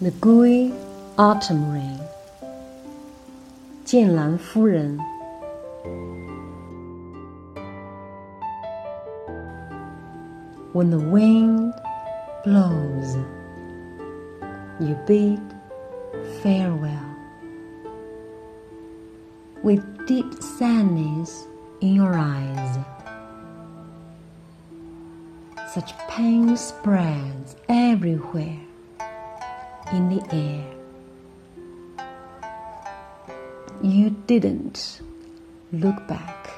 The gooey autumn rain，剑兰夫人。When the wind blows, you bid farewell. With deep sadness in your eyes, such pain spreads everywhere in the air. You didn't look back,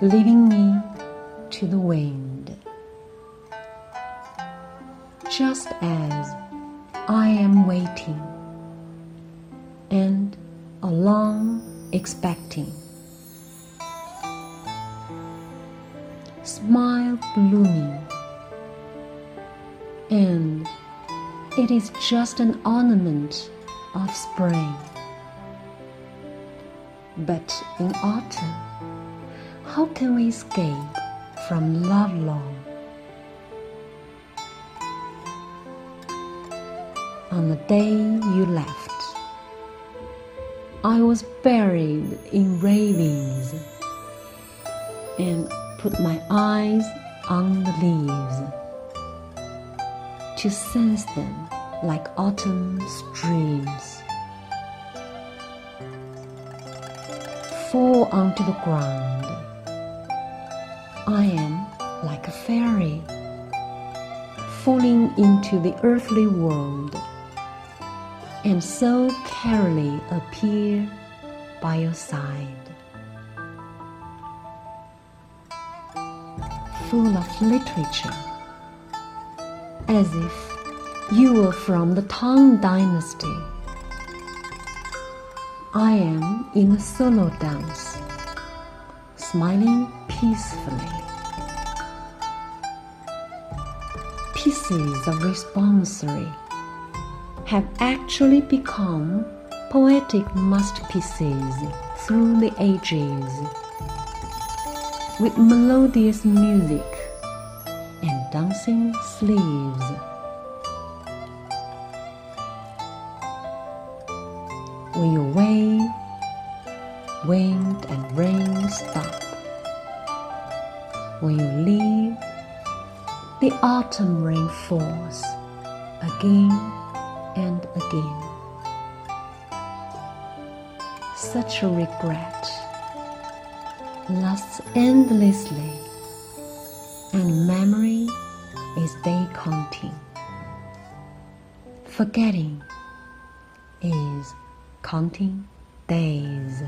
leaving me to the wind. Just as I am waiting and along expecting. Smile blooming, and it is just an ornament of spring. But in autumn, how can we escape from love long? On the day you left, I was buried in ravings and put my eyes on the leaves to sense them like autumn streams. Fall onto the ground. I am like a fairy falling into the earthly world and so carefully appear by your side. Full of literature, as if you were from the Tang Dynasty. I am in a solo dance, smiling peacefully. Pieces of responsory have actually become poetic masterpieces through the ages with melodious music and dancing sleeves. When you wave, wind and rain stop. When you leave, the autumn rain falls again and again. Such a regret lasts endlessly, and memory is day counting. Forgetting is counting days.